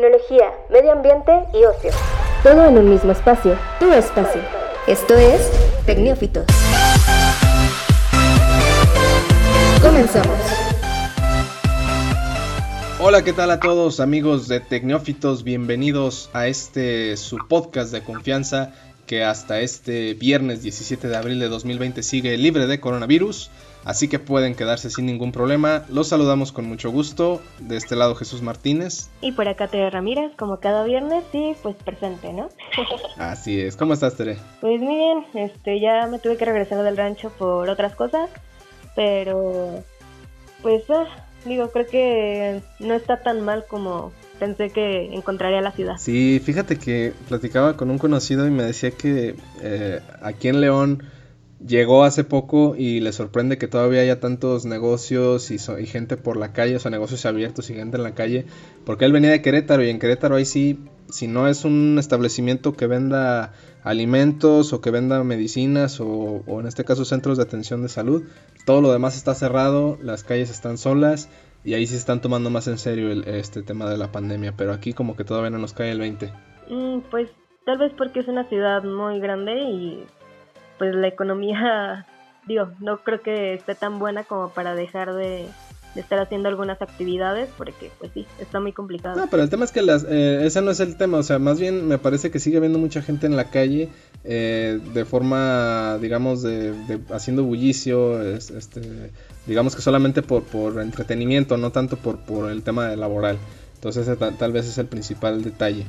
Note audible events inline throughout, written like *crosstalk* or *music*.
tecnología, medio ambiente y ocio. Todo en un mismo espacio, tu espacio. Esto es Tecnófitos. Comenzamos. Hola, ¿qué tal a todos amigos de Tecnófitos? Bienvenidos a este su podcast de confianza que hasta este viernes 17 de abril de 2020 sigue libre de coronavirus así que pueden quedarse sin ningún problema. Los saludamos con mucho gusto. De este lado Jesús Martínez. Y por acá Tere Ramírez, como cada viernes, y pues presente, ¿no? *laughs* así es. ¿Cómo estás, Tere? Pues muy bien, este, ya me tuve que regresar del rancho por otras cosas, pero pues ah, digo, creo que no está tan mal como pensé que encontraría la ciudad. Sí, fíjate que platicaba con un conocido y me decía que eh, aquí en León llegó hace poco y le sorprende que todavía haya tantos negocios y, gente por la calle, o sea, negocios abiertos y gente en la calle, porque él venía de Querétaro y en Querétaro ahí sí, si no es un establecimiento que venda alimentos o que venda medicinas o, en este caso centros de atención de salud, todo lo demás está cerrado, las calles están solas y ahí sí están tomando más en serio este tema de la pandemia, pero aquí como que todavía no nos cae el 20. Mm, pues tal vez porque es una ciudad muy grande y pues la economía, *laughs* digo, no creo que esté tan buena como para dejar de, estar haciendo algunas actividades porque pues sí, está muy complicado. No, pero el tema es que las, eh, ese no es el tema, o sea, más bien me parece que sigue habiendo mucha gente en la calle eh, de forma, digamos, de, haciendo bullicio, este, digamos que solamente por, por entretenimiento, no tanto por, por el tema laboral. Entonces tal vez es el principal detalle.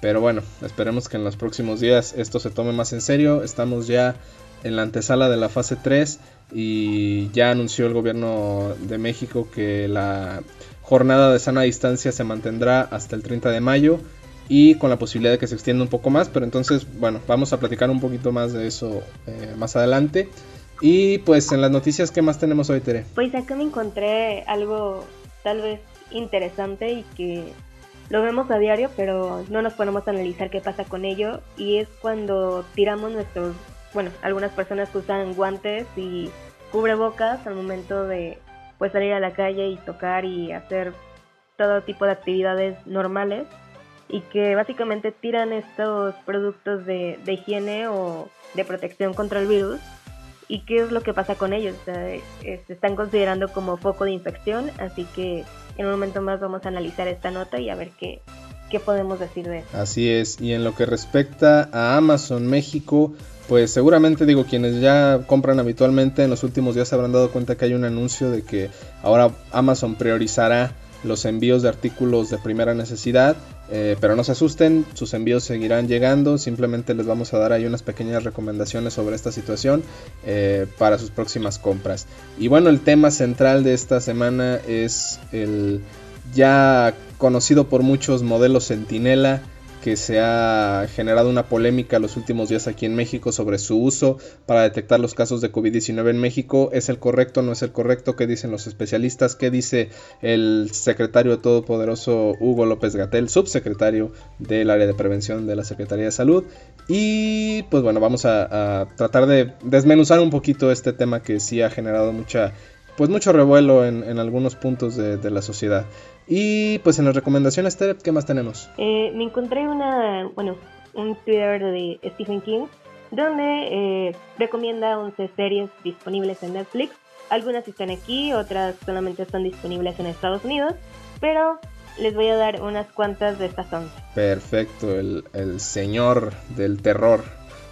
Pero bueno, esperemos que en los próximos días esto se tome más en serio. Estamos ya en la antesala de la fase 3 y ya anunció el gobierno de México que la jornada de sana distancia se mantendrá hasta el 30 de mayo y con la posibilidad de que se extienda un poco más. Pero entonces, bueno, vamos a platicar un poquito más de eso eh, más adelante. Y pues en las noticias, ¿qué más tenemos hoy, Tere? Pues acá me encontré algo tal vez interesante y que lo vemos a diario, pero no nos ponemos a analizar qué pasa con ello. Y es cuando tiramos nuestros, bueno, algunas personas usan guantes y cubrebocas al momento de pues salir a la calle y tocar y hacer todo tipo de actividades normales y que básicamente tiran estos productos de, de higiene o de protección contra el virus y qué es lo que pasa con ellos. se están considerando como foco de infección, así que en un momento más vamos a analizar esta nota y a ver qué, qué podemos decir de eso. Así es, y en lo que respecta a Amazon México, pues seguramente digo, quienes ya compran habitualmente en los últimos días se habrán dado cuenta que hay un anuncio de que ahora Amazon priorizará los envíos de artículos de primera necesidad, eh, pero no se asusten, sus envíos seguirán llegando, simplemente les vamos a dar ahí unas pequeñas recomendaciones sobre esta situación eh, para sus próximas compras. Y bueno, el tema central de esta semana es el ya conocido por muchos modelo Centinela que se ha generado una polémica los últimos días aquí en México sobre su uso para detectar los casos de COVID-19 en México. ¿Es el correcto? ¿No es el correcto? ¿Qué dicen los especialistas? ¿Qué dice el secretario todopoderoso Hugo López Gatel, subsecretario del área de prevención de la Secretaría de Salud? Y pues bueno, vamos a, tratar de desmenuzar un poquito este tema que sí ha generado mucha pues mucho revuelo en, algunos puntos de, la sociedad. Y pues en las recomendaciones, Tere, ¿qué más tenemos? Eh, me encontré una, bueno, un Twitter de Stephen King donde eh, recomienda 11 series disponibles en Netflix. Algunas están aquí, otras solamente están disponibles en Estados Unidos, pero les voy a dar unas cuantas de estas 11. Perfecto, el, el señor del terror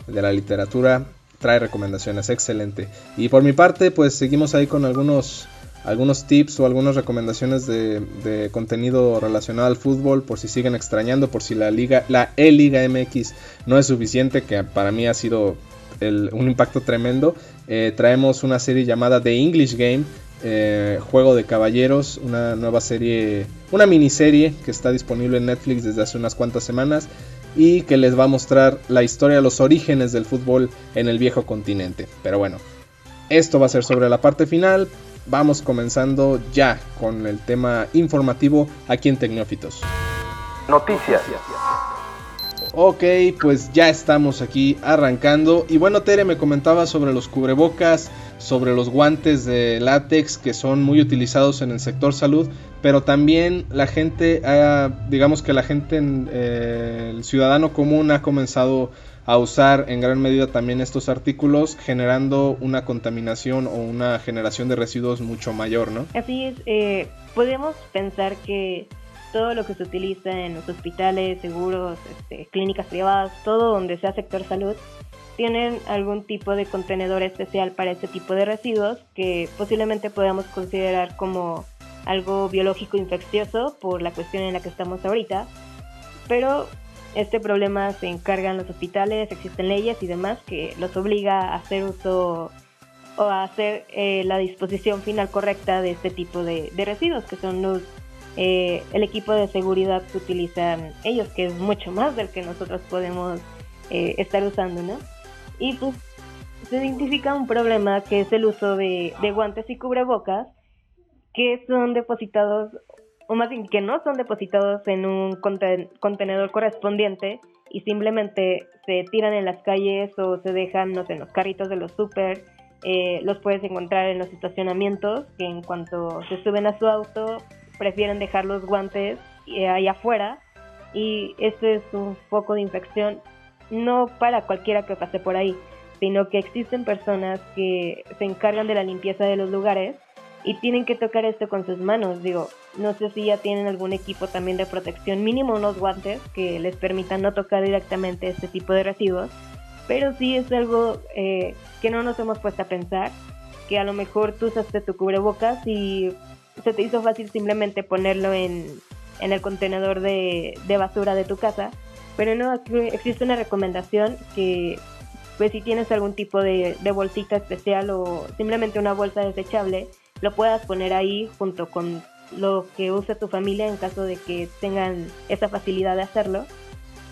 de la literatura trae recomendaciones, excelente. Y por mi parte, pues seguimos ahí con algunos, algunos tips o algunas recomendaciones de, contenido relacionado al fútbol, por si siguen extrañando, por si la liga, la E-Liga MX no es suficiente, que para mí ha sido un impacto tremendo. Eh, traemos una serie llamada The English Game, eh, Juego de Caballeros, una nueva serie, una miniserie que está disponible en Netflix desde hace unas cuantas semanas y que les va a mostrar la historia, los orígenes del fútbol en el viejo continente. Pero bueno, esto va a ser sobre la parte final. Vamos comenzando ya con el tema informativo aquí en Tecnófitos. Noticias. Ok, pues ya estamos aquí arrancando. Y bueno, Tere me comentaba sobre los cubrebocas, sobre los guantes de látex que son muy utilizados en el sector salud, pero también la gente, digamos que la gente, eh, el ciudadano común ha comenzado a usar en gran medida también estos artículos, generando una contaminación o una generación de residuos mucho mayor, ¿no? Así es, eh, podemos pensar que todo lo que se utiliza en los hospitales, seguros, este, clínicas privadas, todo donde sea sector salud, tienen algún tipo de contenedor especial para este tipo de residuos que posiblemente podamos considerar como algo biológico infeccioso por la cuestión en la que estamos ahorita, pero este problema se encargan los hospitales, existen leyes y demás que los obliga a hacer uso o a hacer eh, la disposición final correcta de este tipo de, residuos, que son los eh, el equipo de seguridad que utilizan ellos, que es mucho más del que nosotros podemos eh, estar usando, ¿no? Y pues se identifica un problema que es el uso de, de guantes y cubrebocas que son depositados, o más bien que no son depositados en un contenedor correspondiente y simplemente se tiran en las calles o se dejan, no sé, en los carritos de los super. Eh, los puedes encontrar en los estacionamientos que en cuanto se suben a su auto prefieren dejar los guantes eh, ahí afuera y este es un foco de infección no para cualquiera que pase por ahí, sino que existen personas que se encargan de la limpieza de los lugares y tienen que tocar esto con sus manos. Digo, no sé si ya tienen algún equipo también de protección, mínimo unos guantes que les permitan no tocar directamente este tipo de residuos, pero sí es algo eh, que no nos hemos puesto a pensar, que a lo mejor tú usaste tu cubrebocas y se te hizo fácil simplemente ponerlo en, en el contenedor de, basura de tu casa, pero no, existe una recomendación que pues si tienes algún tipo de, de bolsita especial o simplemente una bolsa desechable, lo puedas poner ahí junto con lo que use tu familia en caso de que tengan esa facilidad de hacerlo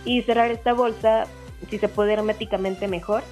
y cerrar esta bolsa si se puede herméticamente mejor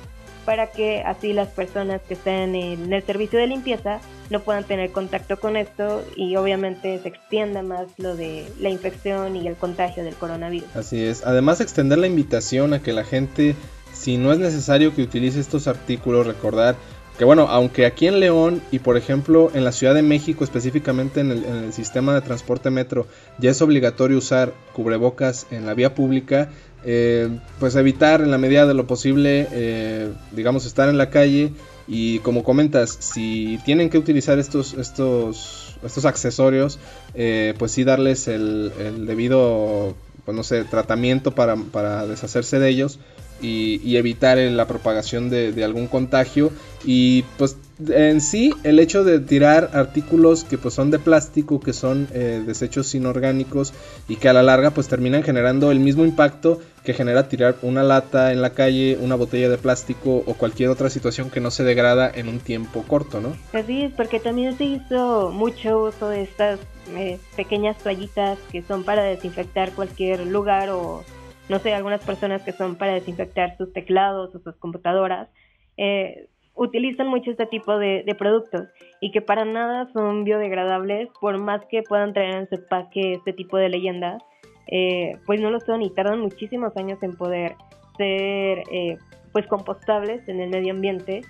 para que así las personas que estén en el servicio de limpieza no puedan tener contacto con esto y obviamente se extienda más lo de la infección y el contagio del coronavirus. Así es, además extender la invitación a que la gente, si no es necesario que utilice estos artículos, recordar que bueno, aunque aquí en León y por ejemplo en la Ciudad de México específicamente en el, sistema de transporte metro ya es obligatorio usar cubrebocas en la vía pública, eh, pues evitar en la medida de lo posible, eh, digamos, estar en la calle. Y como comentas, si tienen que utilizar estos, estos, estos accesorios, eh, pues sí darles el, debido, pues no sé, tratamiento para, para deshacerse de ellos y, evitar la propagación de, algún contagio. Y pues en sí el hecho de tirar artículos que pues son de plástico que son eh, desechos inorgánicos y que a la larga pues terminan generando el mismo impacto que genera tirar una lata en la calle una botella de plástico o cualquier otra situación que no se degrada en un tiempo corto no así es porque también se hizo mucho uso de estas eh, pequeñas toallitas que son para desinfectar cualquier lugar o no sé, algunas personas que son para desinfectar sus teclados o sus computadoras, eh, utilizan mucho este tipo de, productos y que para nada son biodegradables, por más que puedan traer en su empaque este tipo de leyendas, eh, pues no lo son y tardan muchísimos años en poder ser eh, pues compostables en el medio ambiente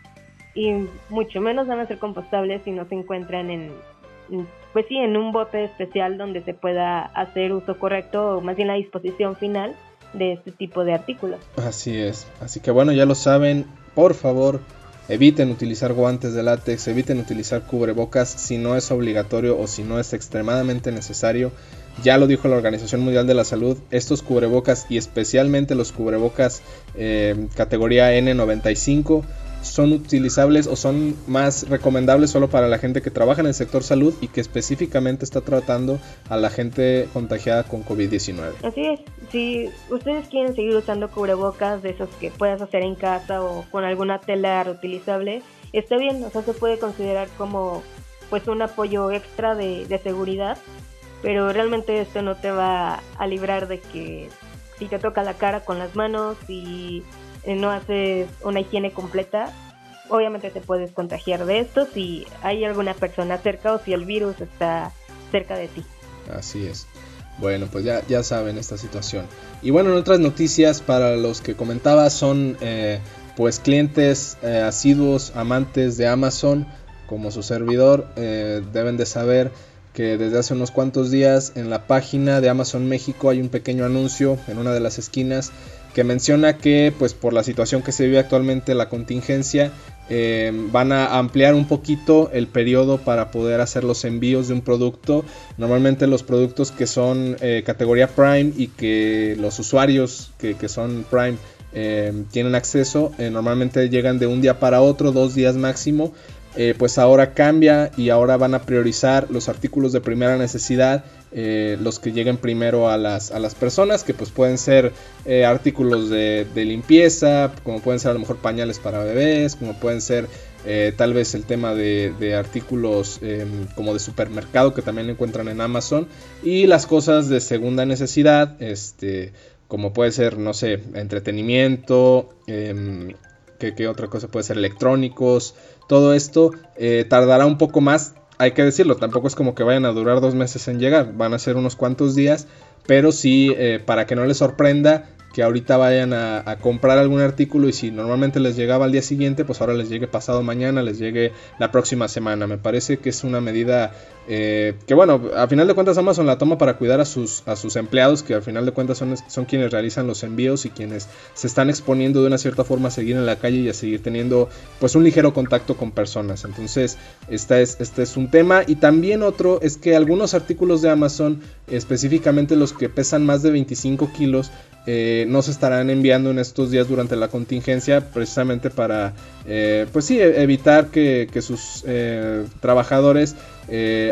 y mucho menos van a ser compostables si no se encuentran en, pues sí, en un bote especial donde se pueda hacer uso correcto o más bien la disposición final de este tipo de artículos. Así es. Así que bueno, ya lo saben, por favor, eviten utilizar guantes de látex, eviten utilizar cubrebocas si no es obligatorio o si no es extremadamente necesario. Ya lo dijo la Organización Mundial de la Salud, estos cubrebocas y especialmente los cubrebocas eh, categoría N95 son utilizables o son más recomendables solo para la gente que trabaja en el sector salud y que específicamente está tratando a la gente contagiada con COVID-19. Así es, si ustedes quieren seguir usando cubrebocas de esos que puedas hacer en casa o con alguna tela reutilizable, está bien, o sea, se puede considerar como pues un apoyo extra de, de seguridad, pero realmente esto no te va a librar de que si te toca la cara con las manos y no haces una higiene completa, obviamente te puedes contagiar de esto si hay alguna persona cerca o si el virus está cerca de ti. Así es. Bueno, pues ya, ya saben esta situación. Y bueno, en otras noticias para los que comentaba son eh, pues clientes eh, asiduos, amantes de Amazon como su servidor, eh, deben de saber que desde hace unos cuantos días en la página de Amazon México hay un pequeño anuncio en una de las esquinas que menciona que pues por la situación que se vive actualmente la contingencia eh, van a ampliar un poquito el periodo para poder hacer los envíos de un producto. Normalmente los productos que son eh, categoría Prime y que los usuarios que, que son Prime eh, tienen acceso normalmente llegan de un día para otro dos días máximo. Pues ahora cambia y ahora van a priorizar los artículos de primera necesidad, eh, los que lleguen primero a las, a las personas, que pues pueden ser eh, artículos de, limpieza, como pueden ser a lo mejor pañales para bebés, como pueden ser tal vez el tema de, de artículos em, como de supermercado que también encuentran en Amazon, y las cosas de segunda necesidad, este, como puede ser, no sé, entretenimiento, em, ¿qué, otra cosa puede ser? Electrónicos, todo esto eh, tardará un poco más, hay que decirlo, tampoco es como que vayan a durar dos meses en llegar, van a ser unos cuantos días, pero sí, eh, para que no les sorprenda, que ahorita vayan a, comprar algún artículo y si normalmente les llegaba al día siguiente, pues ahora les llegue pasado mañana, les llegue la próxima semana. Me parece que es una medida eh, que bueno, a final de cuentas Amazon la toma para cuidar a sus, a sus empleados, que al final de cuentas son, son quienes realizan los envíos y quienes se están exponiendo de una cierta forma a seguir en la calle y a seguir teniendo pues un ligero contacto con personas. Entonces, esta es, este es un tema. Y también otro es que algunos artículos de Amazon, específicamente los que pesan más de 25 kilos, eh, no se estarán enviando en estos días durante la contingencia precisamente para eh, pues sí e-, evitar que, sus eh, trabajadores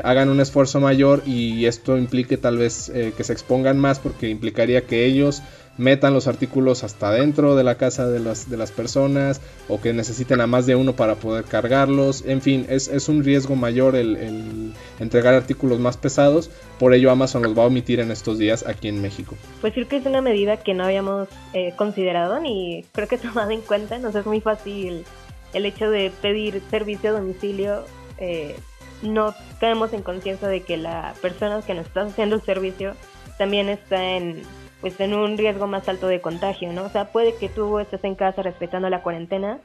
hagan un esfuerzo mayor y esto implique tal vez que se expongan más porque implicaría que ellos metan los artículos hasta dentro de la casa de las, de las personas o que necesiten a más de uno para poder cargarlos. En fin, es, un riesgo mayor el, entregar artículos más pesados. Por ello Amazon los va a omitir en estos días aquí en México. Pues sí que es una medida que no habíamos eh, considerado ni creo que *laughs* tomado en cuenta. Nos es muy fácil el hecho de pedir servicio a domicilio. Eh, no caemos en conciencia de que la persona que nos está haciendo el servicio también está en pues en un riesgo más alto de contagio, ¿no? O sea, puede que tú estés en casa respetando la cuarentena,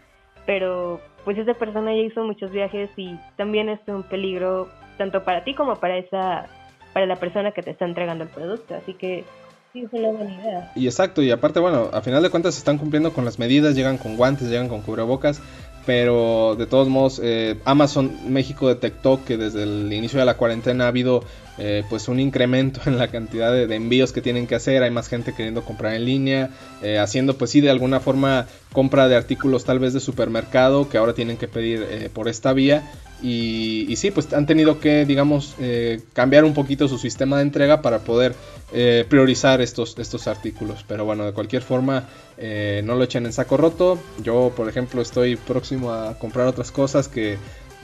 pero pues esa persona ya hizo muchos viajes y también es un peligro tanto para ti como para esa para la persona que te está entregando el producto, así que sí es una buena idea. Y exacto, y aparte, bueno, a final de cuentas se están cumpliendo con las medidas, llegan con guantes, llegan con cubrebocas, pero de todos modos eh, Amazon México detectó que desde el inicio de la cuarentena ha habido eh, pues un incremento en la cantidad de, envíos que tienen que hacer, hay más gente queriendo comprar en línea, eh, haciendo pues sí de alguna forma compra de artículos tal vez de supermercado que ahora tienen que pedir por esta vía y, sí, pues han tenido que, digamos, eh, cambiar un poquito su sistema de entrega para poder eh, priorizar estos, estos artículos. Pero bueno, de cualquier forma, eh, no lo echen en saco roto. Yo, por ejemplo, estoy próximo a comprar otras cosas que,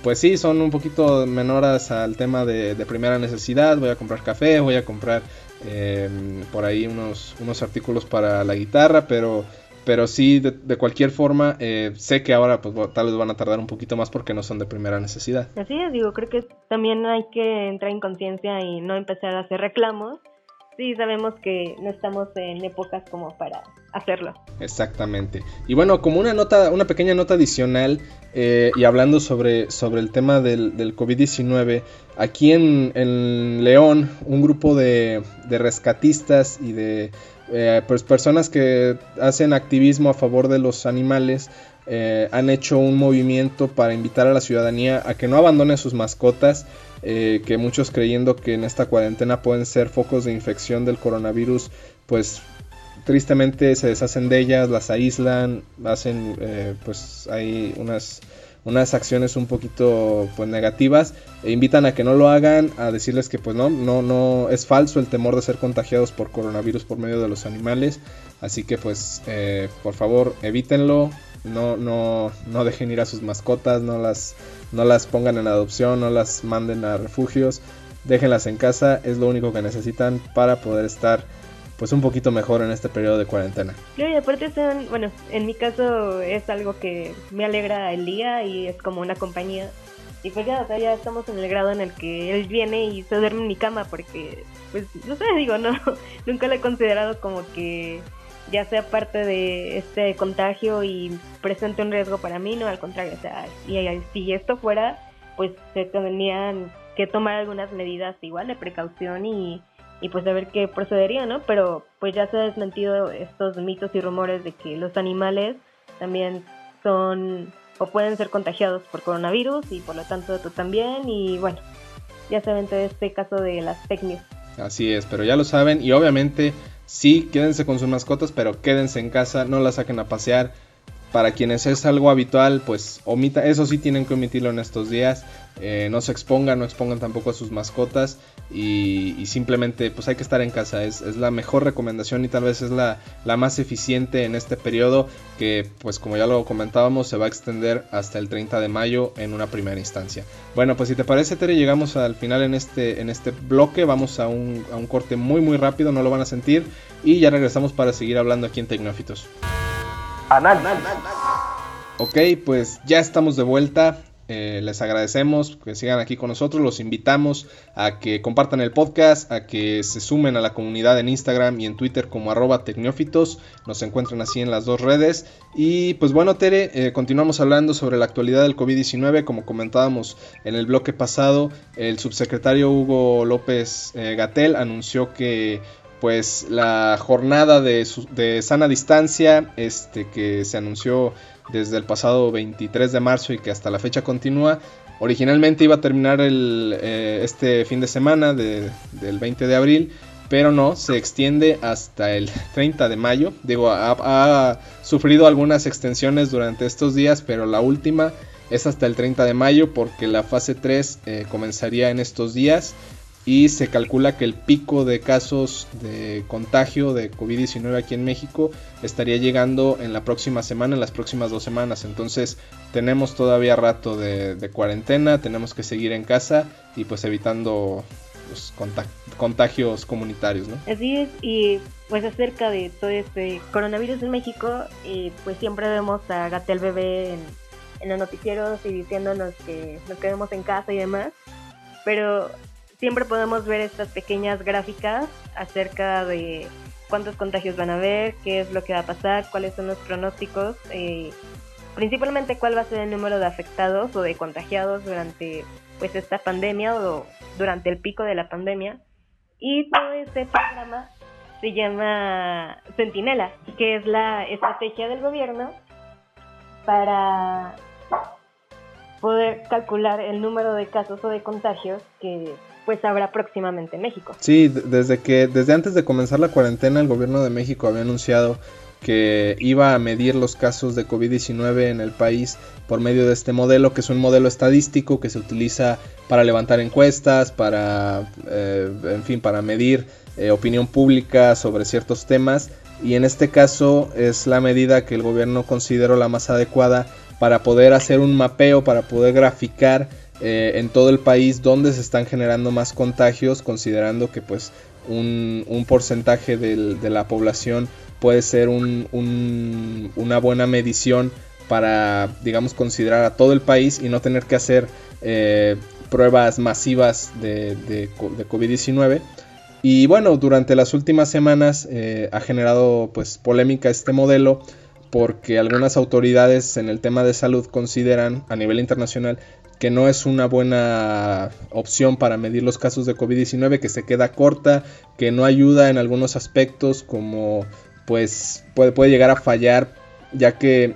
pues sí, son un poquito menores al tema de, de primera necesidad. Voy a comprar café, voy a comprar por ahí unos, unos artículos para la guitarra, pero pero sí, de, cualquier forma, eh, sé que ahora pues tal vez van a tardar un poquito más porque no son de primera necesidad. Así es, digo, creo que también hay que entrar en conciencia y no empezar a hacer reclamos. Sí, sabemos que no estamos en épocas como para hacerlo. Exactamente. Y bueno, como una nota, una pequeña nota adicional, eh, y hablando sobre, sobre el tema del, del COVID-19, aquí en, en, León, un grupo de, de rescatistas y de eh, pues personas que hacen activismo a favor de los animales eh, han hecho un movimiento para invitar a la ciudadanía a que no abandone sus mascotas, eh, que muchos creyendo que en esta cuarentena pueden ser focos de infección del coronavirus, pues tristemente se deshacen de ellas, las aíslan, hacen pues hay unas unas acciones un poquito pues negativas e invitan a que no lo hagan, a decirles que pues no, no, no es falso el temor de ser contagiados por coronavirus por medio de los animales, así que pues eh, por favor evítenlo, no, no, no dejen ir a sus mascotas, no las, no las pongan en adopción, no las manden a refugios, déjenlas en casa, es lo único que necesitan para poder estar pues un poquito mejor en este periodo de cuarentena. y aparte son, bueno, en mi caso es algo que me alegra el día y es como una compañía. Y pues ya, o sea, ya estamos en el grado en el que él viene y se duerme en mi cama porque, pues, no sé, digo, no, *laughs* nunca lo he considerado como que ya sea parte de este contagio y presente un riesgo para mí, no, al contrario, o sea, y, si esto fuera, pues se tendrían que tomar algunas medidas igual de precaución y, y pues a ver qué procedería, ¿no? Pero pues ya se ha desmentido estos mitos y rumores de que los animales también son o pueden ser contagiados por coronavirus y por lo tanto tú también y bueno, ya saben todo este caso de las fake. Así es, pero ya lo saben y obviamente sí, quédense con sus mascotas, pero quédense en casa, no las saquen a pasear. Para quienes es algo habitual, pues omita, eso sí tienen que omitirlo en estos días. Eh, no se expongan, no expongan tampoco a sus mascotas y, simplemente pues hay que estar en casa. Es, la mejor recomendación y tal vez es la, la, más eficiente en este periodo que pues como ya lo comentábamos se va a extender hasta el 30 de mayo en una primera instancia. Bueno pues si te parece Tere llegamos al final en este, en este bloque. Vamos a un, a un corte muy muy rápido, no lo van a sentir y ya regresamos para seguir hablando aquí en Tecnófitos. Ok, pues ya estamos de vuelta. Eh, les agradecemos que sigan aquí con nosotros, los invitamos a que compartan el podcast, a que se sumen a la comunidad en Instagram y en Twitter como arroba tecnófitos, nos encuentran así en las dos redes. Y pues bueno, Tere, eh, continuamos hablando sobre la actualidad del COVID-19, como comentábamos en el bloque pasado, el subsecretario Hugo López eh, Gatel anunció que pues la jornada de, sana distancia este, que se anunció desde el pasado 23 de marzo y que hasta la fecha continúa. Originalmente iba a terminar el, eh, este fin de semana del 20 de abril, pero no, se extiende hasta el *laughs* 30 de mayo. Digo, ha, sufrido algunas extensiones durante estos días, pero la última es hasta el 30 de mayo porque la fase 3 eh, comenzaría en estos días y se calcula que el pico de casos de contagio de COVID-19 aquí en México estaría llegando en la próxima semana, en las próximas dos semanas. Entonces tenemos todavía rato de, cuarentena, tenemos que seguir en casa y pues evitando los contagios comunitarios. ¿no? Así es, y pues acerca de todo este coronavirus en México, y pues siempre vemos a Gatel Bebé en, en los noticieros y diciéndonos que nos quedemos en casa y demás. Pero siempre podemos ver estas pequeñas gráficas acerca de cuántos contagios van a haber, qué es lo que va a pasar, cuáles son los pronósticos, eh, principalmente cuál va a ser el número de afectados o de contagiados durante pues esta pandemia o durante el pico de la pandemia. Y todo este programa se llama Centinela, que es la estrategia del gobierno para poder calcular el número de casos o de contagios que pues habrá próximamente en México. Sí, desde que desde antes de comenzar la cuarentena el gobierno de México había anunciado que iba a medir los casos de COVID-19 en el país por medio de este modelo, que es un modelo estadístico que se utiliza para levantar encuestas, para, eh, en fin, para medir eh, opinión pública sobre ciertos temas. Y en este caso es la medida que el gobierno consideró la más adecuada para poder hacer un mapeo, para poder graficar eh, en todo el país donde se están generando más contagios, considerando que pues un, porcentaje de la población puede ser una buena medición para, digamos, considerar a todo el país y no tener que hacer eh, pruebas masivas de, COVID-19. Y bueno, durante las últimas semanas eh, ha generado pues polémica este modelo porque algunas autoridades en el tema de salud consideran a nivel internacional que no es una buena opción para medir los casos de COVID-19, que se queda corta, que no ayuda en algunos aspectos como pues puede, llegar a fallar ya que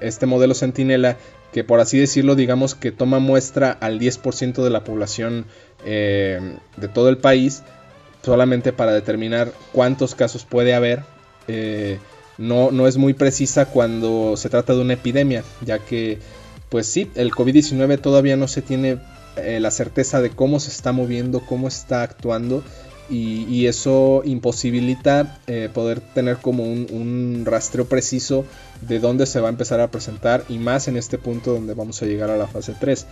este modelo Centinela que por así decirlo digamos que toma muestra al 10% de la población eh, de todo el país solamente para determinar cuántos casos puede haber eh, no, no es muy precisa cuando se trata de una epidemia ya que pues sí, el COVID-19 todavía no se tiene eh, la certeza de cómo se está moviendo, cómo está actuando. Y, eso imposibilita eh, poder tener como un, rastreo preciso de dónde se va a empezar a presentar y más en este punto donde vamos a llegar a la fase 3.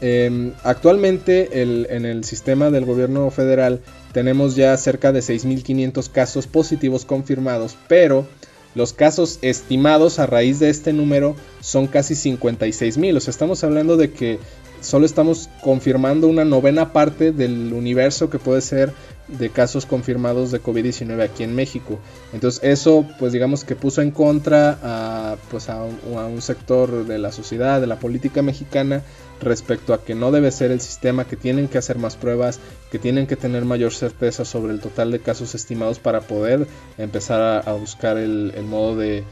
Em, actualmente en el sistema del gobierno federal tenemos ya cerca de 6.500 casos positivos confirmados, pero los casos estimados a raíz de este número son casi 56 mil. O sea, estamos hablando de que solo estamos confirmando una novena parte del universo que puede ser de casos confirmados de COVID-19 aquí en México. Entonces eso pues digamos que puso en contra a, pues a un, sector de la sociedad, de la política mexicana respecto a que no debe ser el sistema, que tienen que hacer más pruebas, que tienen que tener mayor certeza sobre el total de casos estimados para poder empezar a, buscar el, modo de,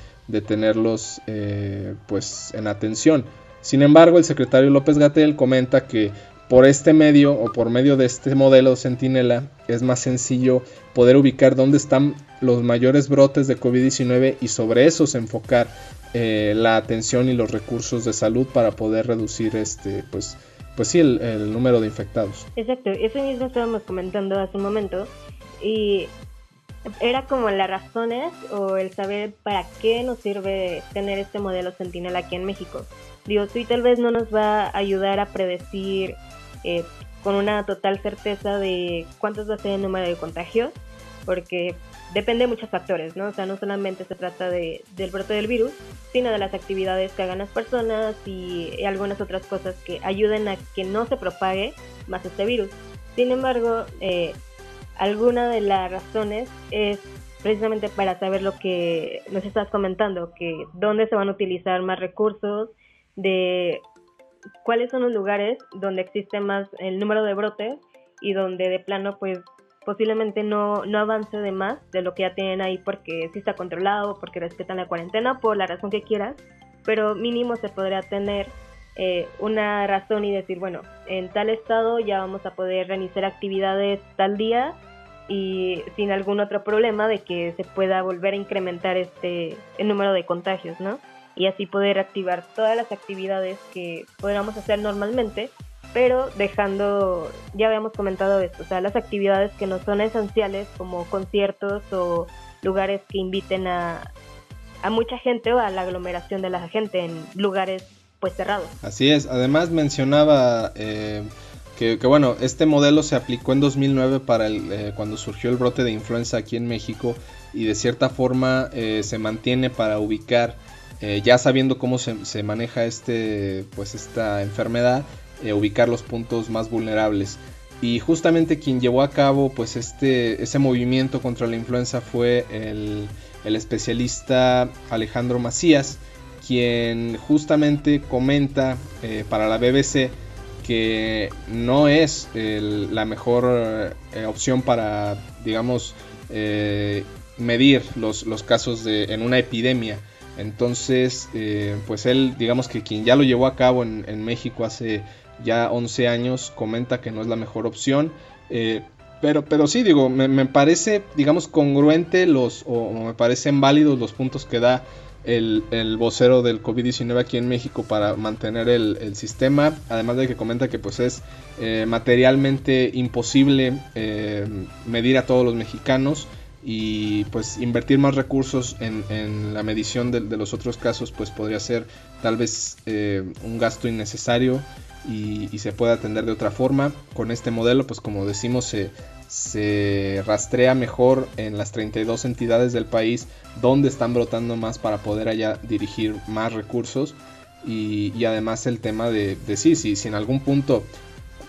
tenerlos eh, pues en atención. Sin embargo, el secretario López Gatel comenta que por este medio o por medio de este modelo Centinela es más sencillo poder ubicar dónde están los mayores brotes de COVID-19 y sobre esos enfocar eh, la atención y los recursos de salud para poder reducir este pues pues sí el, número de infectados. Exacto, eso mismo estábamos comentando hace un momento y era como las razones o el saber para qué nos sirve tener este modelo Centinela aquí en México. Digo, sí, tal vez no nos va a ayudar a predecir eh, con una total certeza de cuántos va a ser el número de contagios, porque depende de muchos factores, ¿no? O sea, no solamente se trata de, del brote del virus, sino de las actividades que hagan las personas y algunas otras cosas que ayuden a que no se propague más este virus. Sin embargo, eh, alguna de las razones es precisamente para saber lo que nos estás comentando, que dónde se van a utilizar más recursos, de cuáles son los lugares donde existe más el número de brotes y donde de plano pues posiblemente no, no avance de más de lo que ya tienen ahí porque sí está controlado, porque respetan la cuarentena, por la razón que quieras, pero mínimo se podría tener eh, una razón y decir, bueno, en tal estado ya vamos a poder reiniciar actividades tal día y sin algún otro problema de que se pueda volver a incrementar este el número de contagios, ¿no? y así poder activar todas las actividades que podríamos hacer normalmente, pero dejando, ya habíamos comentado esto, o sea, las actividades que no son esenciales como conciertos o lugares que inviten a, a mucha gente o a la aglomeración de la gente en lugares pues cerrados. Así es, además mencionaba... Eh, que, bueno, este modelo se aplicó en 2009 para el, eh, cuando surgió el brote de influenza aquí en México y de cierta forma eh, se mantiene para ubicar eh, ya sabiendo cómo se, maneja este, pues esta enfermedad, eh, ubicar los puntos más vulnerables. Y justamente quien llevó a cabo pues este, ese movimiento contra la influenza fue el, especialista Alejandro Macías, quien justamente comenta eh, para la BBC que no es la mejor opción para, digamos, medir los, los casos de, en una epidemia entonces, eh, pues él, digamos que quien ya lo llevó a cabo en, México hace ya 11 años, comenta que no es la mejor opción. Eh, pero, pero sí, digo, me, parece, digamos, congruente los, o, me parecen válidos los puntos que da el, vocero del COVID-19 aquí en México para mantener el, sistema. Además de que comenta que pues es eh, materialmente imposible medir a todos los mexicanos y pues invertir más recursos en, la medición de, los otros casos pues podría ser tal vez eh, un gasto innecesario y, se puede atender de otra forma. Con este modelo pues como decimos se, se rastrea mejor en las 32 entidades del país donde están brotando más para poder allá dirigir más recursos. Y, además el tema de, de sí, sí, si en algún punto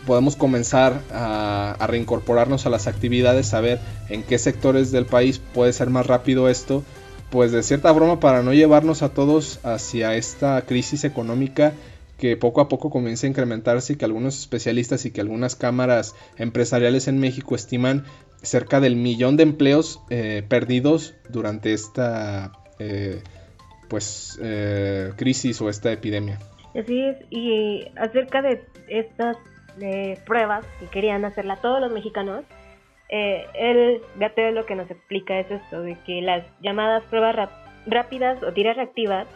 podemos comenzar a, reincorporarnos a las actividades, saber en qué sectores del país puede ser más rápido esto, pues de cierta forma para no llevarnos a todos hacia esta crisis económica que poco a poco comienza a incrementarse y que algunos especialistas y que algunas cámaras empresariales en México estiman cerca del millón de empleos eh, perdidos durante esta eh, pues eh, crisis o esta epidemia. Así es, y acerca de estas pruebas que querían hacerla todos los mexicanos, eh, el Gateo lo que nos explica es esto, de que las llamadas pruebas rápidas o tiras reactivas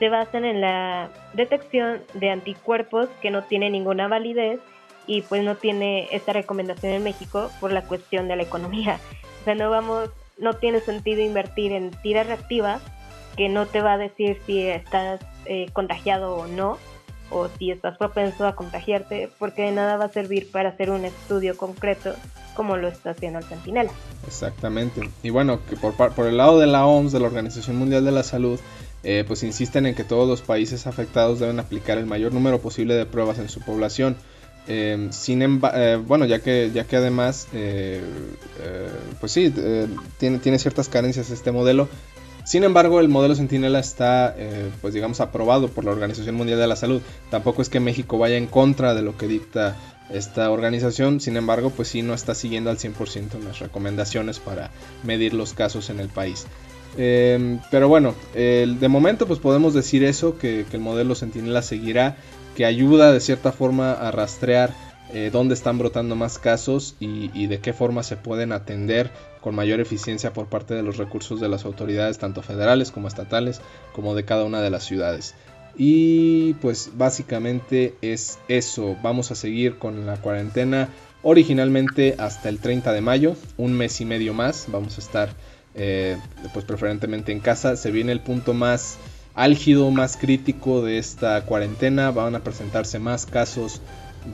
se basan en la detección de anticuerpos que no tienen ninguna validez y pues no tiene esta recomendación en México por la cuestión de la economía. O sea, no vamos, no tiene sentido invertir en tiras reactivas que no te va a decir si estás eh, contagiado o no, o si estás propenso a contagiarte, porque de nada va a servir para hacer un estudio concreto como lo está haciendo el Centinela. Exactamente. Y bueno, que por, por el lado de la OMS, de la Organización Mundial de la Salud, eh, pues insisten en que todos los países afectados deben aplicar el mayor número posible de pruebas en su población. Em, sin eh, bueno, ya que, ya que además, eh, pues sí, tiene, tiene ciertas carencias este modelo. Sin embargo, el modelo Centinela está, pues digamos, aprobado por la Organización Mundial de la Salud. Tampoco es que México vaya en contra de lo que dicta esta organización, sin embargo, pues sí no está siguiendo al 100% las recomendaciones para medir los casos en el país. Em, pero bueno, de momento pues podemos decir eso, que, el modelo Centinela seguirá, que ayuda de cierta forma a rastrear eh, dónde están brotando más casos y, de qué forma se pueden atender con mayor eficiencia por parte de los recursos de las autoridades, tanto federales como estatales, como de cada una de las ciudades. Y pues básicamente es eso, vamos a seguir con la cuarentena originalmente hasta el 30 de mayo, un mes y medio más, vamos a estar eh, pues preferentemente en casa. Se viene el punto más álgido, más crítico de esta cuarentena. Van a presentarse más casos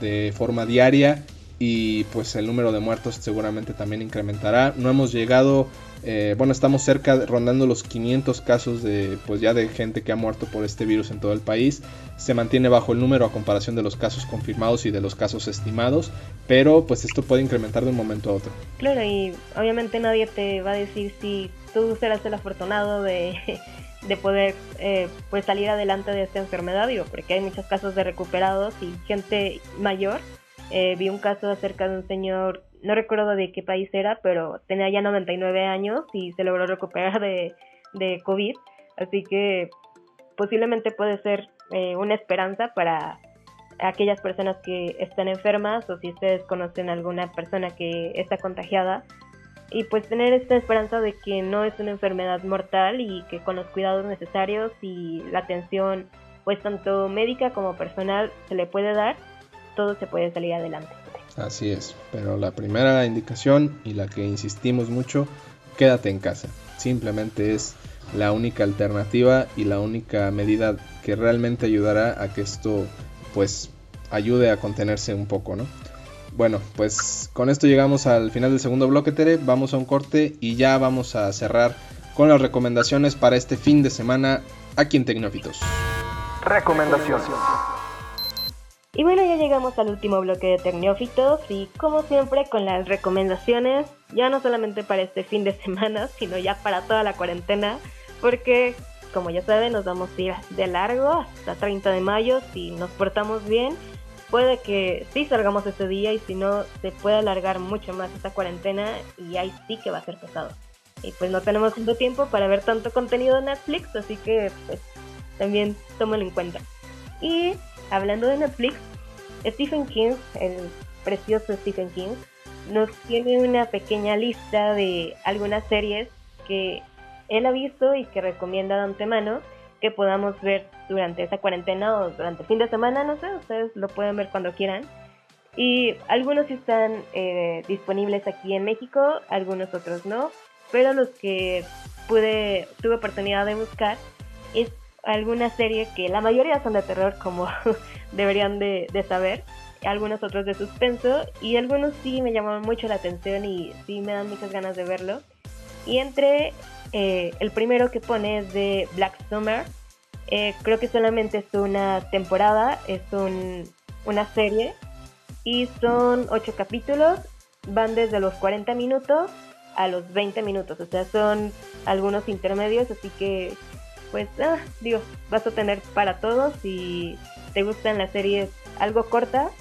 de forma diaria y pues el número de muertos seguramente también incrementará. No hemos llegado eh, bueno, estamos cerca, rondando los 500 casos de, pues ya de gente que ha muerto por este virus en todo el país. Se mantiene bajo el número a comparación de los casos confirmados y de los casos estimados, pero pues esto puede incrementar de un momento a otro. Claro, y obviamente nadie te va a decir si tú serás el afortunado de, *laughs* de poder eh, pues salir adelante de esta enfermedad, digo, porque hay muchos casos de recuperados y gente mayor. Eh, vi un caso acerca de un señor no recuerdo de qué país era, pero tenía ya 99 años y se logró recuperar de, COVID. Así que posiblemente puede ser eh, una esperanza para aquellas personas que están enfermas o si ustedes conocen a alguna persona que está contagiada. Y pues tener esta esperanza de que no es una enfermedad mortal y que con los cuidados necesarios y la atención pues tanto médica como personal se le puede dar, todo se puede salir adelante. Así es, pero la primera indicación y la que insistimos mucho, quédate en casa. Simplemente es la única alternativa y la única medida que realmente ayudará a que esto pues ayude a contenerse un poco, ¿no? Bueno, pues con esto llegamos al final del segundo bloque, Tere. Vamos a un corte y ya vamos a cerrar con las recomendaciones para este fin de semana aquí en Tecnófitos. Recomendaciones. Y bueno, ya llegamos al último bloque de Tecnófitos y como siempre con las recomendaciones, ya no solamente para este fin de *laughs* semana, sino ya para toda la cuarentena, porque como ya saben nos vamos a ir de largo hasta 30 de mayo si nos portamos bien. Puede que sí salgamos ese día y si no se puede alargar mucho más esta cuarentena y ahí sí que va a ser pesado. Y pues no tenemos tanto tiempo para ver tanto contenido de Netflix, así que pues también tómenlo en cuenta. Y hablando de Netflix, Stephen King, el precioso Stephen King, nos tiene una pequeña lista de algunas series que él ha visto y que recomienda de antemano que podamos ver durante esa cuarentena o durante el fin de semana, no sé, ustedes lo pueden ver cuando quieran. Y algunos están eh, disponibles aquí en México, algunos otros no, pero los que pude, tuve oportunidad de buscar alguna serie que la mayoría son de terror, como *laughs* deberían de, saber, algunos otros de suspenso, y algunos sí me llamaron mucho la atención y sí me dan muchas ganas de verlo. Y entre eh, el primero que pone es de Black Summer. Eh, creo que solamente es una temporada, es un, una serie y son ocho capítulos, van desde los 40 minutos a los 20 minutos, o sea, son algunos intermedios, así que pues, ah, digo, vas a tener para todos. Si te gustan las series algo cortas,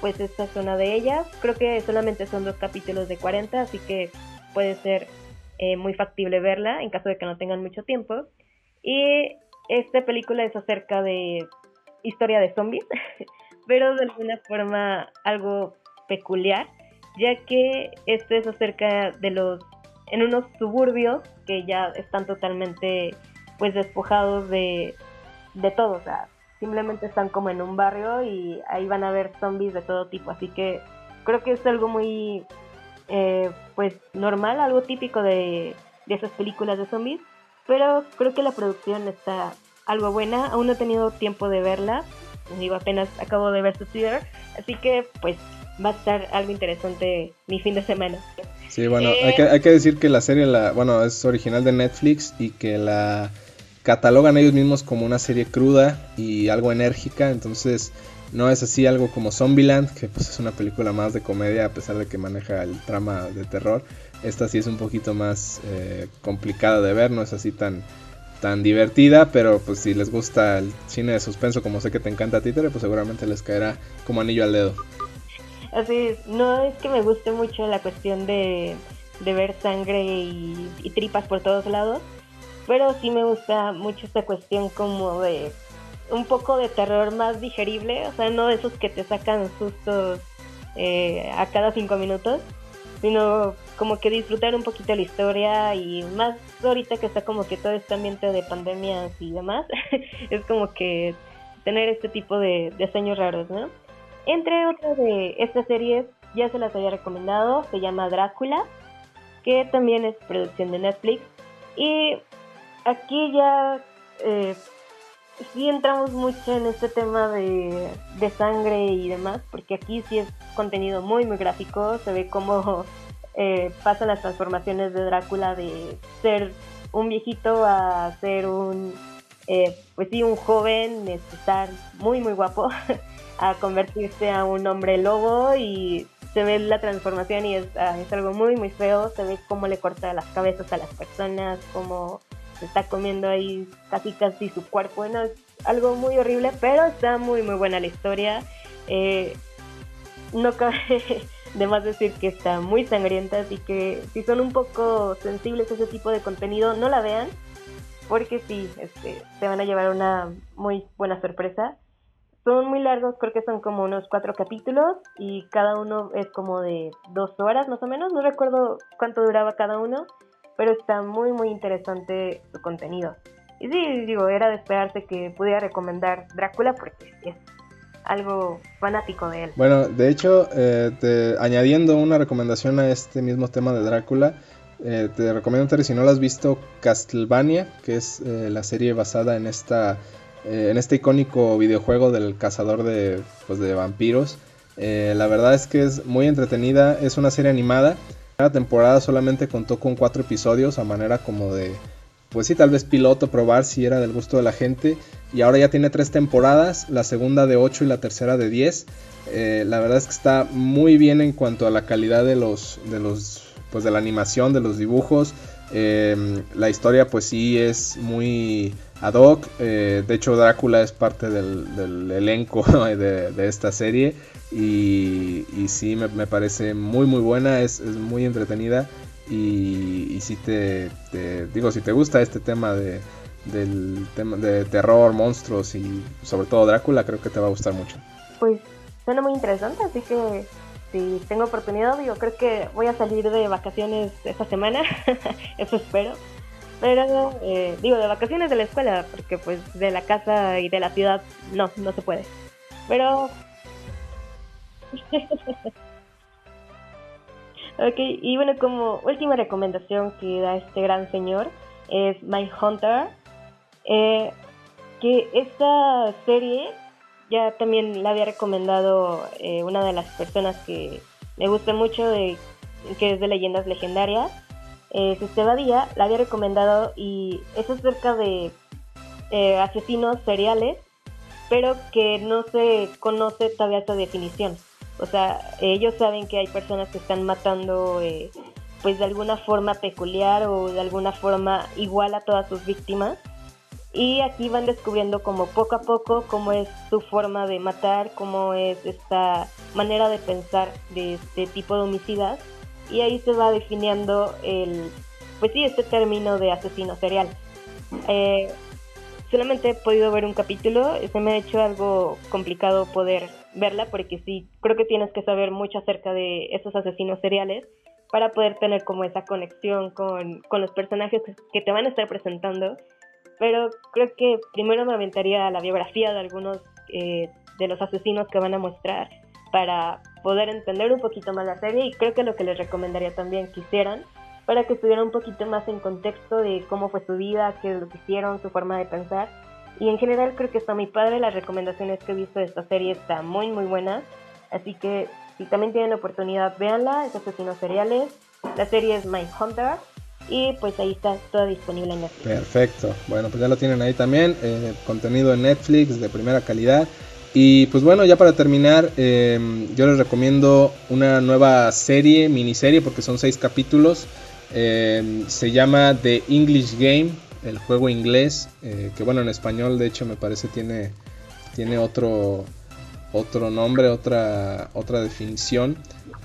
pues esta es una de ellas. Creo que solamente son dos capítulos de 40, así que puede ser eh, muy factible verla en caso de que no tengan mucho tiempo. Y esta película es acerca de historia de zombies, *laughs* pero de alguna forma algo peculiar, ya que esto es acerca de los en unos suburbios que ya están totalmente pues despojados de, de todo, o sea, simplemente están como en un barrio y ahí van a ver zombies de todo tipo, así que creo que es algo muy, eh, pues normal, algo típico de, de esas películas de zombies, pero creo que la producción está algo buena, aún no he tenido tiempo de verla, digo, apenas acabo de ver su Twitter, así que pues va a estar algo interesante mi fin de semana. Sí, bueno, hay, que, hay que decir que la serie, la, bueno, es original de Netflix y que la catalogan ellos mismos como una serie cruda y algo enérgica, entonces no es así algo como Zombieland, que pues es una película más de comedia a pesar de que maneja el trama de terror. Esta sí es un poquito más eh, complicada de ver, no es así tan, tan divertida, pero pues si les gusta el cine de suspenso como sé que te encanta a ti, pues seguramente les caerá como anillo al dedo. Así es, no es que me guste mucho la cuestión de, ver sangre y, y tripas por todos lados, pero sí me gusta mucho esta cuestión como de un poco de terror más digerible, o sea, no de esos que te sacan sustos eh, a cada cinco minutos, sino como que disfrutar un poquito la historia y más ahorita que está como que todo este ambiente de pandemias y demás, *laughs* es como que tener este tipo de, de sueños raros, ¿no? Entre otras de estas series, ya se las había recomendado, se llama Drácula, que también es producción de Netflix. Y aquí ya eh, sí entramos mucho en este tema de, de, sangre y demás, porque aquí sí es contenido muy, muy gráfico, se ve cómo eh, pasan las transformaciones de Drácula de ser un viejito a ser un, eh, pues sí, un joven, estar muy, muy guapo, *laughs* a convertirse a un hombre lobo y se ve la transformación y es, ah, es algo muy, muy feo, se ve cómo le corta las cabezas a las personas, cómo está comiendo ahí casi casi su cuerpo. Bueno, es algo muy horrible, pero está muy muy buena la historia. Eh, no cabe *laughs* de más decir que está muy sangrienta, así que si son un poco sensibles a ese tipo de contenido, no la vean, porque sí, este, se van a llevar una muy buena sorpresa. Son muy largos, creo que son como unos cuatro capítulos y cada uno es como de dos horas más o menos, no recuerdo cuánto duraba cada uno, pero está muy muy interesante su contenido. Y sí, digo, era de esperarse que pudiera recomendar Drácula porque es algo fanático de él. Bueno, de hecho, eh, añadiendo una recomendación a este mismo tema de Drácula, eh, te recomiendo, Terry, si no lo has visto, Castlevania, que es eh, la serie basada en esta en este icónico videojuego del cazador de, pues, de vampiros. la verdad es que es muy entretenida, es una serie animada temporada solamente contó con cuatro episodios a manera como de, pues sí, tal vez piloto, probar si era del gusto de la gente. Y ahora ya tiene tres temporadas, la segunda de 8 y la tercera de 10. Eh, la verdad es que está muy bien en cuanto a la calidad de los, de los, pues de la animación, de los dibujos. Eh, la historia pues sí es muy ad hoc. Eh, de hecho Drácula es parte del, elenco *laughs* de, esta serie. Y, y sí, me, parece muy muy buena, es, muy entretenida. Y, si te, digo, si te gusta este tema de, del tema de terror, monstruos y sobre todo Drácula, creo que te va a gustar mucho. Pues suena muy interesante, así que si tengo oportunidad, yo creo que voy a salir de vacaciones esta semana, *laughs* eso espero. Pero, eh, digo, de vacaciones de la escuela, porque pues de la casa y de la ciudad no, no se puede. Pero... *laughs* ok, y bueno, como última recomendación que da este gran señor es My Hunter. Eh, que esta serie ya también la había recomendado eh, una de las personas que me gusta mucho, de, que es de leyendas legendarias, es Esteba Díaz, la había recomendado y es acerca de eh, asesinos seriales, pero que no se conoce todavía esta definición. O sea, ellos saben que hay personas que están matando eh, pues de alguna forma peculiar o de alguna forma igual a todas sus víctimas, y aquí van descubriendo como poco a poco cómo es su forma de matar, cómo es esta manera de pensar de este tipo de homicidas. Y ahí se va definiendo el, pues sí, este término de asesino serial. Eh, solamente he podido ver un capítulo, se me ha hecho algo complicado poder verla porque sí, creo que tienes que saber mucho acerca de esos asesinos seriales para poder tener como esa conexión con, con los personajes que te van a estar presentando pero creo que primero me aventaría la biografía de algunos eh, de los asesinos que van a mostrar para poder entender un poquito más la serie y creo que lo que les recomendaría también que hicieran para que estuvieran un poquito más en contexto de cómo fue su vida, qué es lo que hicieron, su forma de pensar. Y en general creo que está muy padre, las recomendaciones que he visto de esta serie están muy muy buenas. Así que si también tienen la oportunidad, véanla, es Asesinos Seriales. La serie es My Hunter y pues ahí está toda disponible en Netflix. Perfecto, bueno pues ya lo tienen ahí también, eh, contenido en Netflix de primera calidad. Y pues bueno, ya para terminar, em, yo les recomiendo una nueva serie, miniserie, porque son seis capítulos. Em, se llama The English Game, el juego inglés, eh, que bueno, en español de hecho me parece tiene, tiene otro, otro nombre, otra, otra definición.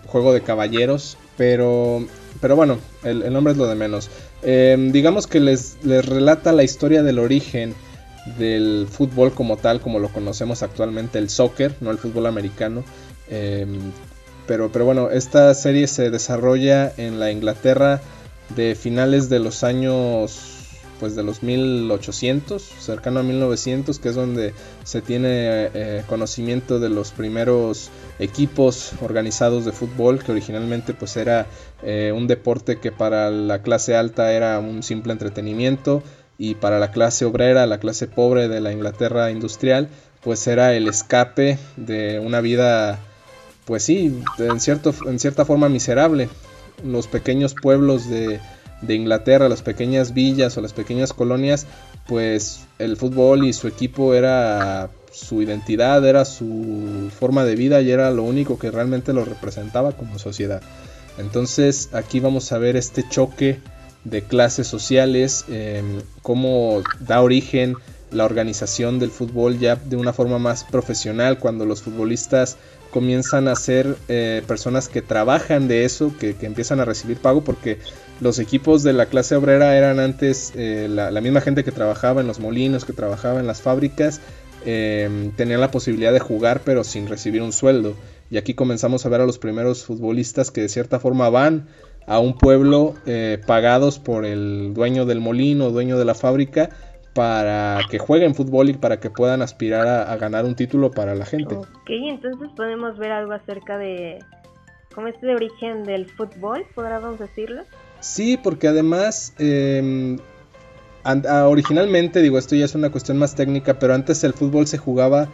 Juego de caballeros, pero, pero bueno, el, nombre es lo de menos. Em, digamos que les, les relata la historia del origen del fútbol como tal, como lo conocemos actualmente, el soccer, no el fútbol americano. Em, pero, pero bueno, esta serie se desarrolla en la Inglaterra de finales de los años pues de los 1800, cercano a 1900, que es donde se tiene eh, conocimiento de los primeros equipos organizados de fútbol, que originalmente pues era eh, un deporte que para la clase alta era un simple entretenimiento y para la clase obrera, la clase pobre de la Inglaterra industrial, pues era el escape de una vida, pues sí, en, cierto, en cierta forma miserable. Los pequeños pueblos de, de Inglaterra, las pequeñas villas o las pequeñas colonias, pues el fútbol y su equipo era su identidad, era su forma de vida y era lo único que realmente lo representaba como sociedad. Entonces aquí vamos a ver este choque de clases sociales, em, cómo da origen la organización del fútbol ya de una forma más profesional, cuando los futbolistas comienzan a ser eh, personas que trabajan de eso, que, empiezan a recibir pago, porque los equipos de la clase obrera eran antes eh, la, misma gente que trabajaba en los molinos, que trabajaba en las fábricas, tenían la posibilidad de jugar pero sin recibir un sueldo. Y aquí comenzamos a ver a los primeros futbolistas que de cierta forma van a un pueblo eh, pagados por el dueño del molino, dueño de la fábrica, para que jueguen fútbol y para que puedan aspirar a, ganar un título para la gente. Ok, entonces podemos ver algo acerca de cómo es de origen del fútbol, podríamos decirlo. Sí, porque además em, originalmente, digo, esto ya es una cuestión más técnica, pero antes el fútbol se jugaba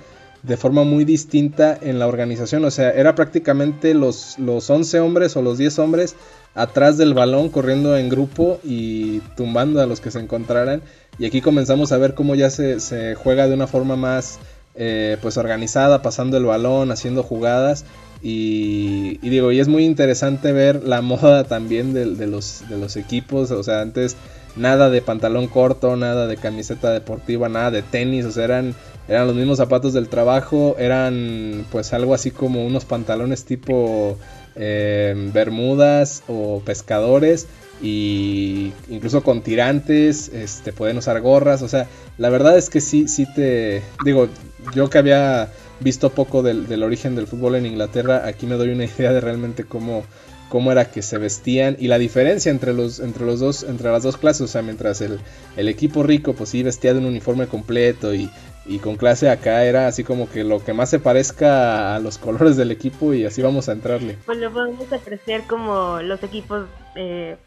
de forma muy distinta en la organización. O sea, era prácticamente los, los 11 hombres o los 10 hombres atrás del balón corriendo en grupo y tumbando a los que se encontraran. Y aquí comenzamos a ver cómo ya se, juega de una forma más eh, pues organizada, pasando el balón, haciendo jugadas. Y, digo, y es muy interesante ver la *laughs* moda también de, los, de los equipos. O sea, antes nada de pantalón corto, nada de camiseta deportiva, nada de tenis. O sea, eran eran los mismos zapatos del trabajo, eran pues algo así como unos pantalones tipo eh, bermudas o pescadores y incluso con tirantes, este, pueden usar gorras, o sea, la verdad es que sí, sí te digo, yo que había visto poco del, del origen del fútbol en Inglaterra, aquí me doy una *laughs* idea de realmente cómo cómo era que se vestían y la diferencia entre los, entre los dos, entre las dos clases, o sea, mientras el, el equipo rico pues sí vestía de un uniforme completo y, y, con clase acá era así como que lo que más se parezca a los colores del equipo y así vamos a entrarle. Pues lo podemos apreciar como los equipos eh,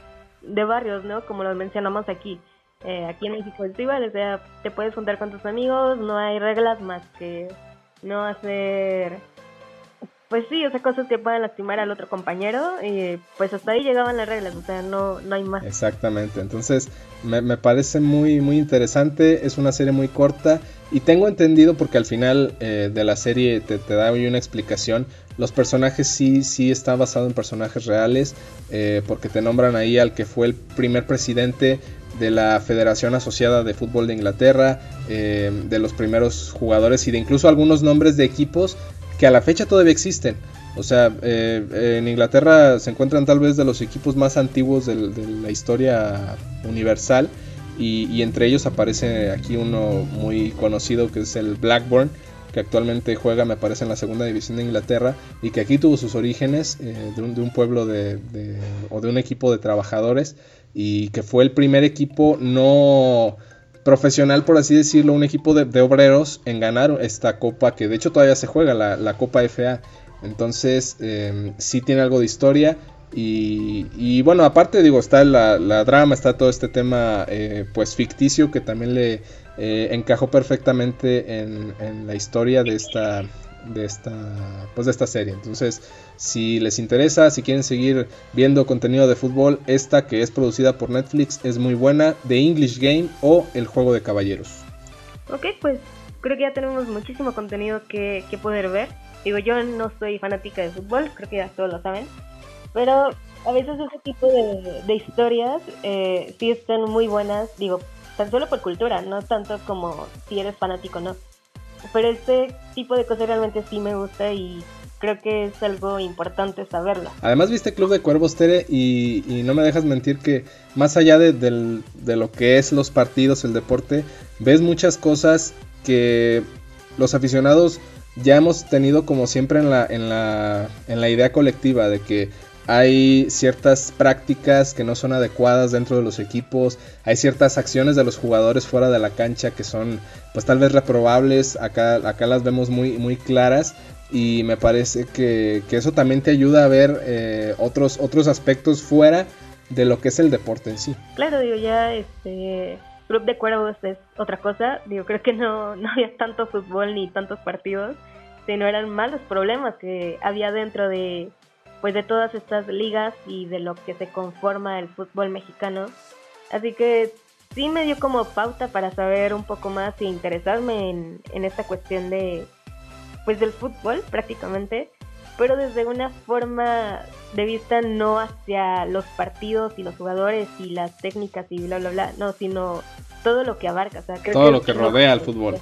de barrios, ¿no? Como lo mencionamos aquí. Eh, aquí en México es igual, o sea, te puedes juntar con tus amigos, no hay reglas más que no hacer pues sí, o sea, cosas que puedan lastimar al otro compañero, y pues hasta ahí llegaban las reglas, o sea, no, no hay más. Exactamente, entonces me, me parece muy, muy interesante, es una serie muy corta y tengo entendido porque al final eh, de la serie te, te da una explicación, los personajes sí, sí están basados en personajes reales, eh, porque te nombran ahí al que fue el primer presidente de la Federación Asociada de Fútbol de Inglaterra, eh, de los primeros jugadores y de incluso algunos nombres de equipos que a la fecha todavía existen. O sea, eh, en Inglaterra se encuentran tal vez de los equipos más antiguos de, la historia universal y, entre ellos aparece aquí uno muy conocido que es el Blackburn, que actualmente juega, me parece, en la segunda división de Inglaterra y que aquí tuvo sus orígenes eh, de, un, pueblo de, o de un equipo de trabajadores y que fue el primer equipo no profesional, por así decirlo, un equipo de, obreros en ganar esta copa que de hecho todavía se juega, la, Copa FA. Entonces, eh, sí tiene algo de historia. Y, bueno, aparte digo, está la, drama, está todo este tema eh, pues ficticio que también le eh, encajó perfectamente en, la historia de esta, de esta, pues de esta serie. Entonces, si les interesa, si quieren seguir viendo contenido de fútbol, esta que es producida por Netflix es muy buena, The English Game o El Juego de Caballeros. Ok, pues creo que ya tenemos muchísimo contenido que, poder ver. Digo, yo no soy fanática de fútbol, creo que ya todos lo saben. Pero a veces ese tipo de, historias eh, sí están muy buenas, digo, tan solo por cultura, no tanto como si eres fanático, ¿no? Pero este tipo de cosas realmente sí me gusta y creo que es algo importante saberlo. Además viste Club de Cuervos, Tere, y, no me dejas mentir que más allá de, de, lo que es los partidos, el deporte, ves muchas cosas que los aficionados ya hemos tenido como siempre en la, en la, en la idea colectiva de que hay ciertas prácticas que no son adecuadas dentro de los equipos, hay ciertas acciones de los jugadores fuera de la cancha que son pues tal vez reprobables, acá, acá las vemos muy, muy claras. Y me parece que, eso también te ayuda a ver eh, otros, otros aspectos fuera de lo que es el deporte en sí. Claro, digo, ya este Club de Cuervos es otra cosa, digo, creo que no, *laughs* no había tanto fútbol ni tantos partidos, sino eran malos problemas que había dentro de pues de todas estas ligas y de lo que se conforma el fútbol mexicano. Así que sí me dio como pauta para saber un poco más e interesarme en, en esta cuestión de pues del fútbol prácticamente, pero desde una forma de vista no hacia los partidos y los jugadores y las técnicas y bla bla bla, no, sino todo lo que abarca. todo lo que rodea al fútbol.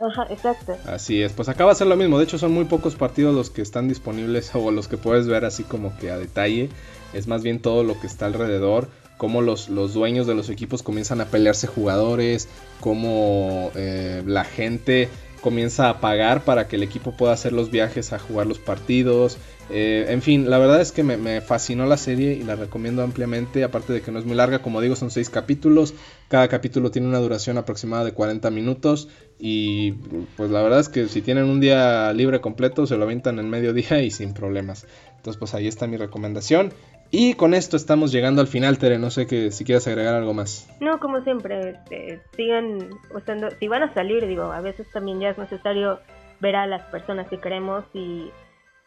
Ajá, exacto. Así es, pues acaba de ser lo mismo. De hecho, son muy pocos partidos los que están disponibles *laughs* o los que puedes ver así como que a detalle. Es más bien todo lo que está alrededor. Cómo los, los dueños de los equipos comienzan a pelearse jugadores. Cómo eh, la gente comienza a pagar para que el equipo pueda hacer los viajes a jugar los partidos. Eh, en fin, la verdad es que me, fascinó la serie y la recomiendo ampliamente, aparte de que no es muy larga, como digo, son seis capítulos, cada capítulo tiene una duración aproximada de 40 minutos y pues la verdad es que si tienen un día libre completo se lo aventan en medio día y sin problemas. Entonces pues ahí está mi recomendación. Y con esto estamos llegando al final, Tere. No sé que si quieres agregar algo más. No, como siempre, este, sigan usando. Si van a salir, digo, a veces también ya es necesario ver a las personas que queremos y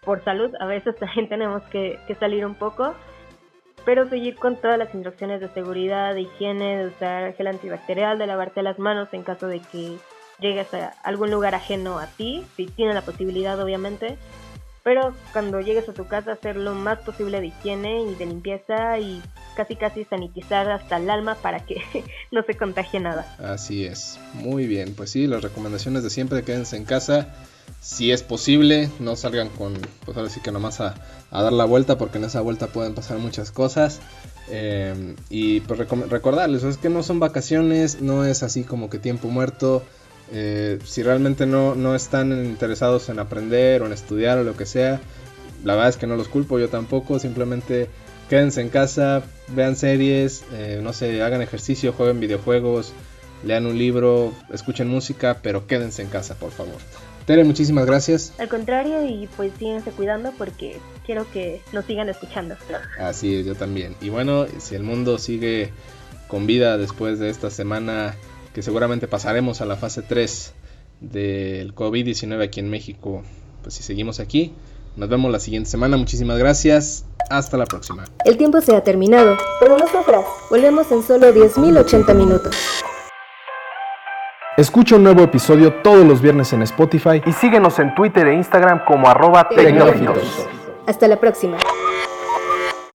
por salud, a veces *laughs* también tenemos que, salir un poco, pero seguir con todas las instrucciones de seguridad, de higiene, de usar gel antibacterial, de lavarte las manos en caso de que llegues a algún lugar ajeno a ti, si tienes la posibilidad obviamente, pero cuando llegues a tu casa hacer lo más posible de higiene y de limpieza y casi casi sanitizar hasta el alma para que *laughs* no se contagie nada. Así es, muy bien, pues sí, las recomendaciones de siempre, quédense en casa si es posible, no salgan con, pues ahora sí que nomás a, dar la vuelta, porque en esa vuelta pueden pasar muchas cosas. Eh, y pues recordarles, es que no son vacaciones, no es así como que tiempo muerto. Eh, si realmente no, no están interesados en aprender o en estudiar o lo que sea, la verdad es que no los culpo, yo tampoco, simplemente quédense en casa, vean series, eh, no sé, hagan ejercicio, jueguen videojuegos, lean un libro, escuchen música, pero quédense en casa, por favor. Tere, muchísimas gracias. Al contrario, y pues síganse cuidando porque quiero que nos sigan escuchando. Así es, yo también. Y bueno, si el mundo sigue con vida después de esta semana, que seguramente pasaremos a la fase 3 del COVID-19 aquí en México, pues si seguimos aquí, nos vemos la siguiente semana. Muchísimas gracias. Hasta la próxima. El tiempo se ha terminado, pero no sufras. Volvemos en solo 10.080 minutos. Escucha un nuevo episodio todos los viernes en Spotify y síguenos en Twitter e Instagram como arroba tecnológicos. Hasta la próxima.